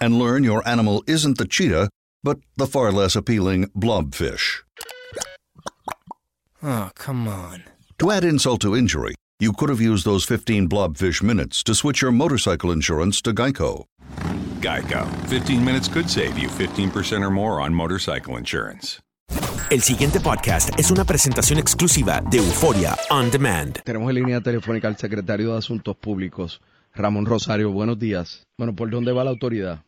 And learn your animal isn't the cheetah, but the far less appealing blobfish. Oh, come on. To add insult to injury, you could have used those 15 blobfish minutes to switch your motorcycle insurance to Geico. Geico. 15 minutes could save you 15% or more on motorcycle insurance. El siguiente podcast es una presentación exclusiva de Euforia On Demand. Tenemos en línea telefónica al secretario de Asuntos Públicos, Ramón Rosario. Buenos días. Bueno, ¿por dónde va la autoridad?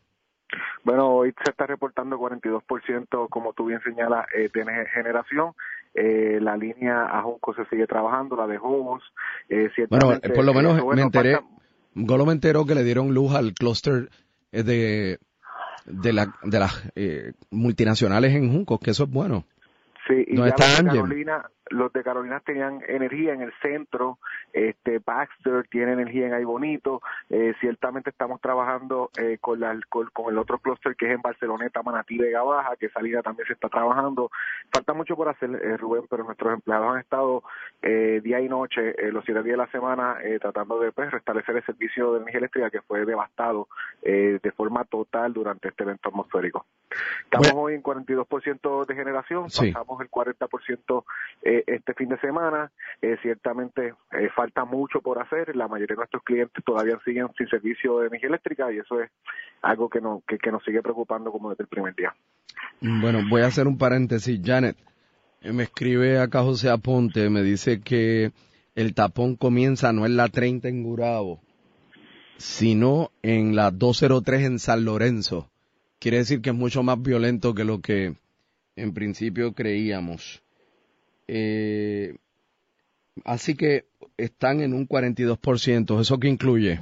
Bueno, hoy se está reportando 42%, como tú bien señalas, eh, de generación. Eh, la línea a Junco se sigue trabajando, la de Jobos. Eh, Bueno, por lo menos bueno, me enteré, falta- Golo me enteró que le dieron luz al clúster eh, de, de, la, de las eh, multinacionales en Juncos, que eso es bueno. Sí, y ¿Dónde ya está los de? Carolina, los de Carolina tenían energía en el centro, este Baxter tiene energía en Ahí Bonito, eh, ciertamente estamos trabajando eh, con, la, con, con el otro clúster que es en Barceloneta, Manatí, Vega Baja, que salida también se está trabajando. Falta mucho por hacer, eh, Rubén, pero nuestros empleados han estado eh, día y noche, eh, los siete días de la semana, eh, tratando de pues, restablecer el servicio de energía eléctrica que fue devastado eh, de forma total durante este evento atmosférico. Estamos hoy en 42% de generación, Sí. pasamos el 40% eh, este fin de semana. Eh, ciertamente eh, falta mucho por hacer. La mayoría de nuestros clientes todavía siguen sin servicio de energía eléctrica y eso es algo que, no, que, que nos sigue preocupando como desde el primer día. Mm, Bueno, voy a hacer un paréntesis. Janet, eh, me escribe acá José Aponte, me dice que el tapón comienza no en la 30 en Gurabo, sino en la 203 en San Lorenzo. Quiere decir que es mucho más violento que lo que en principio creíamos. Eh, así que están en un 42%. ¿Eso qué incluye?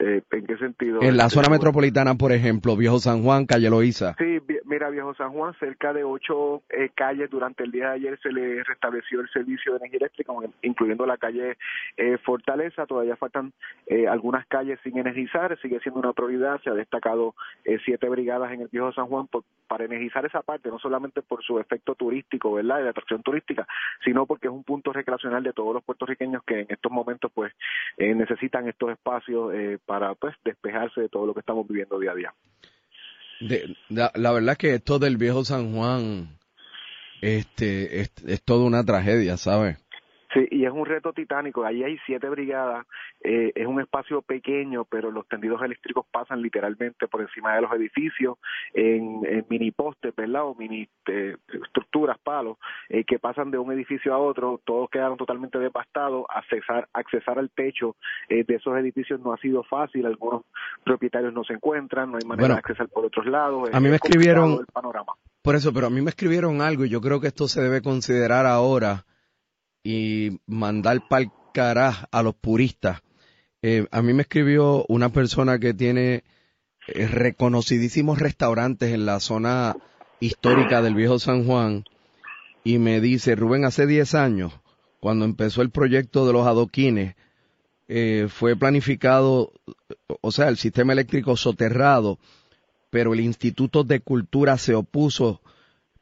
Eh, ¿En qué sentido? En la Este, zona metropolitana, por ejemplo, Viejo San Juan, Calle Loíza. Sí, mira, Viejo San Juan, cerca de ocho eh, calles durante el día de ayer se le restableció el servicio de energía eléctrica, incluyendo la calle eh, Fortaleza. Todavía faltan eh, algunas calles sin energizar, sigue siendo una prioridad. Se ha destacado eh, siete brigadas en el Viejo San Juan por- para energizar esa parte, no solamente por su efecto turístico, ¿verdad?, de atracción turística, sino porque es un punto recreacional de todos los puertorriqueños que en estos momentos, pues, eh, necesitan estos espacios eh, para, pues, despejarse de todo lo que estamos viviendo día a día. De- la, verdad que esto del viejo San Juan, este, es, es toda una tragedia, ¿sabes? Sí, y es un reto titánico. Ahí hay siete brigadas, eh, es un espacio pequeño, pero los tendidos eléctricos pasan literalmente por encima de los edificios en, en mini postes, ¿verdad? O mini eh, estructuras, palos, eh, que pasan de un edificio a otro, todos quedaron totalmente devastados, accesar, accesar al techo eh, de esos edificios no ha sido fácil, algunos propietarios no se encuentran, no hay manera de accesar por otros lados. A mí me escribieron, el panorama. por eso, pero a mí me escribieron algo y yo creo que esto se debe considerar ahora y mandar pa'l caraj a los puristas. Eh, a mí me escribió una persona que tiene eh, reconocidísimos restaurantes en la zona histórica del viejo San Juan y me dice, Rubén, hace 10 años, cuando empezó el proyecto de los adoquines, eh, fue planificado, o sea, el sistema eléctrico soterrado, pero el Instituto de Cultura se opuso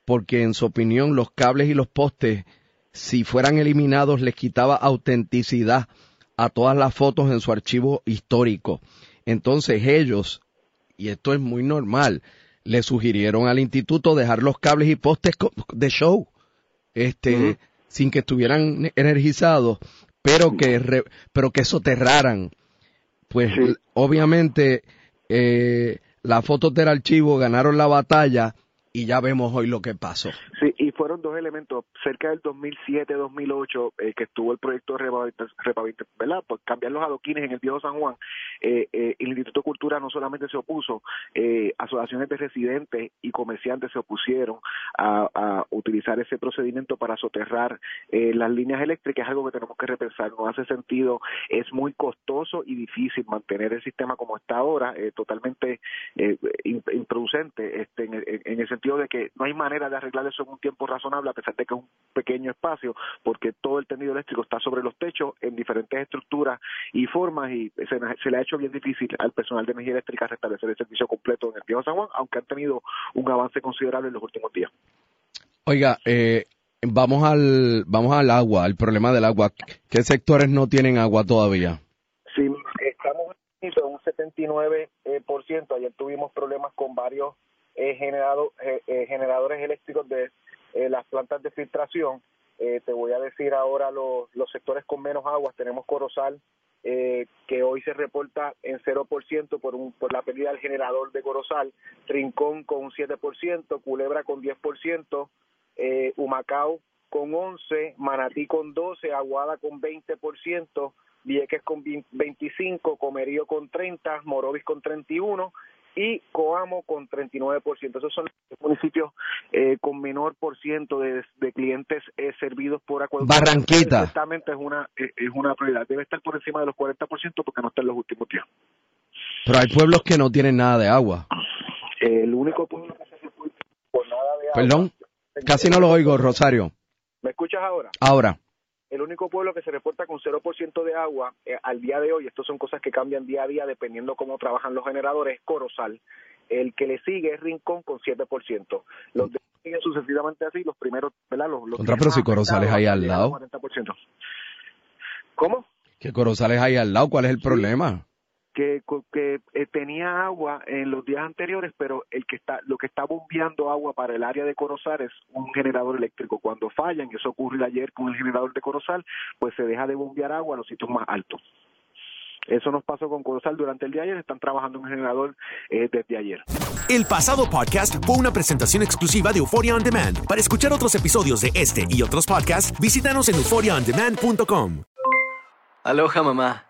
porque en su opinión los cables y los postes, si fueran eliminados, les quitaba autenticidad a todas las fotos en su archivo histórico. Entonces ellos, y esto es muy normal, le sugirieron al instituto dejar los cables y postes de show, este, sin que estuvieran energizados, pero que, pero que soterraran. Pues obviamente eh, las fotos del archivo ganaron la batalla y ya vemos hoy lo que pasó. Sí, fueron dos elementos. Cerca del 2007-2008, eh, que estuvo el proyecto de ¿verdad? Pues cambiar los adoquines en el viejo San Juan, eh, eh, el Instituto de Cultura no solamente se opuso, eh, asociaciones de residentes y comerciantes se opusieron a, a utilizar ese procedimiento para soterrar eh, las líneas eléctricas, es algo que tenemos que repensar. No hace sentido, es muy costoso y difícil mantener el sistema como está ahora, totalmente improducente este, en, en, ese sentido de que no hay manera de arreglar eso en un tiempo razonable, a pesar de que es un pequeño espacio, porque todo el tendido eléctrico está sobre los techos en diferentes estructuras y formas y se, se le ha hecho bien difícil al personal de energía eléctrica restablecer el servicio completo en el Viejo San Juan, aunque han tenido un avance considerable en los últimos días. Oiga, eh, vamos al vamos al agua, al problema del agua. ¿Qué sectores no tienen agua todavía? Sí, estamos en un 79%. Eh, por ciento. Ayer tuvimos problemas con varios eh, generado, eh, eh, generadores eléctricos de eh, las plantas de filtración. Eh, te voy a decir ahora los, los sectores con menos aguas. Tenemos Corozal, eh, que hoy se reporta en 0% por, un, por la pérdida del generador de Corozal, Rincón con un 7%, Culebra con 10%, eh, Humacao con 11%, Manatí con 12%, Aguada con 20%, Vieques con 25%, Comerío con 30%, Morovis con 31% y Coamo con 39%. Esos son los municipios eh, con menor por ciento de, de clientes eh, servidos por acueducto. Barranquita. Exactamente, es una, eh, es una prioridad. Debe estar por encima de los 40% porque no está en los últimos días. Pero hay pueblos que no tienen nada de agua. el único pueblo que se por nada de agua. Perdón, casi no lo oigo, Rosario. ¿Me escuchas ahora? Ahora. El único pueblo que se reporta con 0% de agua eh, al día de hoy, estas son cosas que cambian día a día dependiendo cómo trabajan los generadores, es Corozal. El que le sigue es Rincón con 7%. Los demás siguen sucesivamente así, los primeros, ¿verdad? Los, los Contra, pero si Corozal es ahí al lado. 40%. ¿Cómo? Que Corozal es ahí al lado, ¿cuál es el problema? Que, que eh, tenía agua en los días anteriores, pero el que está, lo que está bombeando agua para el área de Corozal es un generador eléctrico. Cuando fallan, y eso ocurrió ayer con el generador de Corozal, pues se deja de bombear agua a los sitios más altos. Eso nos pasó con Corozal durante el día de ayer. Están trabajando en un generador eh, desde ayer. El pasado podcast fue una presentación exclusiva de Euphoria On Demand. Para escuchar otros episodios de este y otros podcasts, visítanos en euphoriaondemand.com. Aloha, mamá.